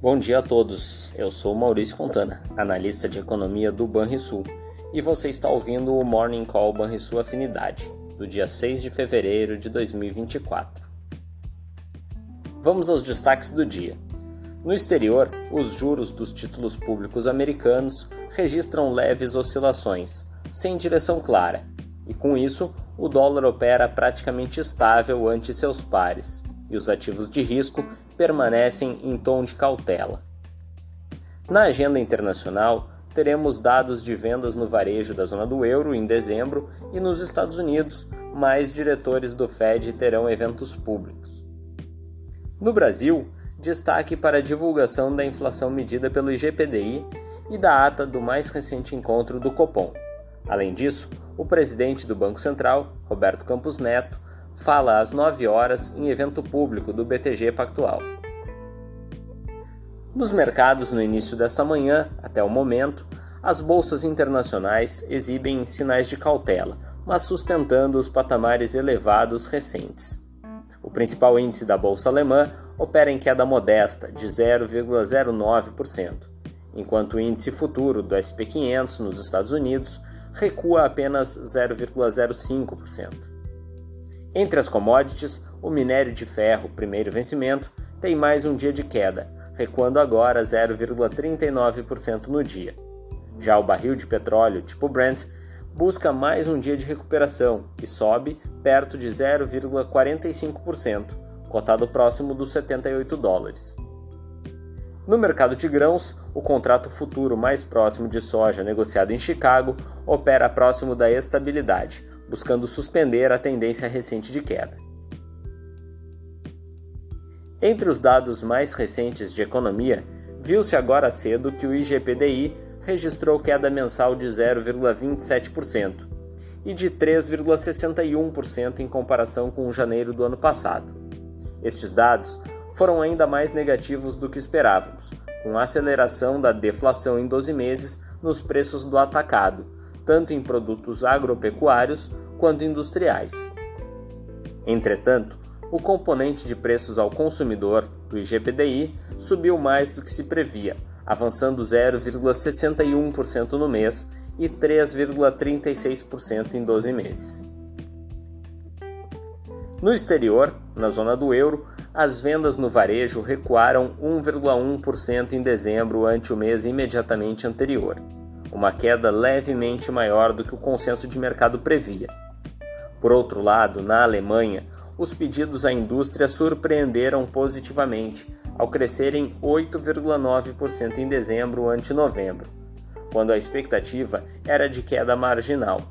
Bom dia a todos. Eu sou Maurício Fontana, analista de economia do Banrisul, e você está ouvindo o Morning Call Banrisul Afinidade, do dia 6 de fevereiro de 2024. Vamos aos destaques do dia. No exterior, os juros dos títulos públicos americanos registram leves oscilações, sem direção clara, e com isso, o dólar opera praticamente estável ante seus pares e os ativos de risco permanecem em tom de cautela. Na agenda internacional, teremos dados de vendas no varejo da zona do euro em dezembro e nos Estados Unidos, mais diretores do Fed terão eventos públicos. No Brasil, destaque para a divulgação da inflação medida pelo IGPDI e da ata do mais recente encontro do Copom. Além disso, o presidente do Banco Central, Roberto Campos Neto, fala às 9 horas em evento público do BTG Pactual. Nos mercados no início desta manhã, até o momento, as bolsas internacionais exibem sinais de cautela, mas sustentando os patamares elevados recentes. O principal índice da bolsa alemã opera em queda modesta de 0,09%, enquanto o índice futuro do SP 500 nos Estados Unidos recua apenas 0,05%. Entre as commodities, o minério de ferro, primeiro vencimento, tem mais um dia de queda, recuando agora 0,39% no dia. Já o barril de petróleo tipo Brent busca mais um dia de recuperação e sobe perto de 0,45%, cotado próximo dos 78 dólares. No mercado de grãos, o contrato futuro mais próximo de soja negociado em Chicago opera próximo da estabilidade, buscando suspender a tendência recente de queda. Entre os dados mais recentes de economia, viu-se agora cedo que o IGPDI registrou queda mensal de 0,27% e de 3,61% em comparação com janeiro do ano passado. Estes dados foram ainda mais negativos do que esperávamos, com aceleração da deflação em 12 meses nos preços do atacado, tanto em produtos agropecuários quanto industriais. Entretanto, o componente de preços ao consumidor do IGPDI subiu mais do que se previa, avançando 0,61% no mês e 3,36% em 12 meses. No exterior, na zona do euro, as vendas no varejo recuaram 1,1% em dezembro ante o mês imediatamente anterior, uma queda levemente maior do que o consenso de mercado previa. Por outro lado, na Alemanha, os pedidos à indústria surpreenderam positivamente, ao crescerem 8,9% em dezembro ante novembro, quando a expectativa era de queda marginal.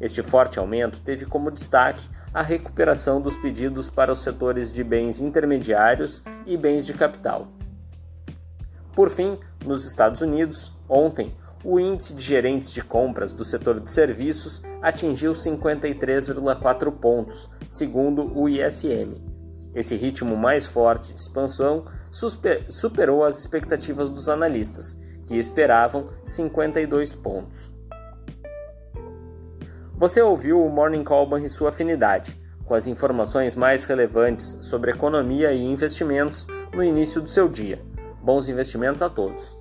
Este forte aumento teve como destaque a recuperação dos pedidos para os setores de bens intermediários e bens de capital. Por fim, nos Estados Unidos, ontem, o índice de gerentes de compras do setor de serviços atingiu 53,4 pontos, segundo o ISM. Esse ritmo mais forte de expansão superou as expectativas dos analistas, que esperavam 52 pontos. Você ouviu o Morning Call e sua afinidade, com as informações mais relevantes sobre economia e investimentos no início do seu dia. Bons investimentos a todos!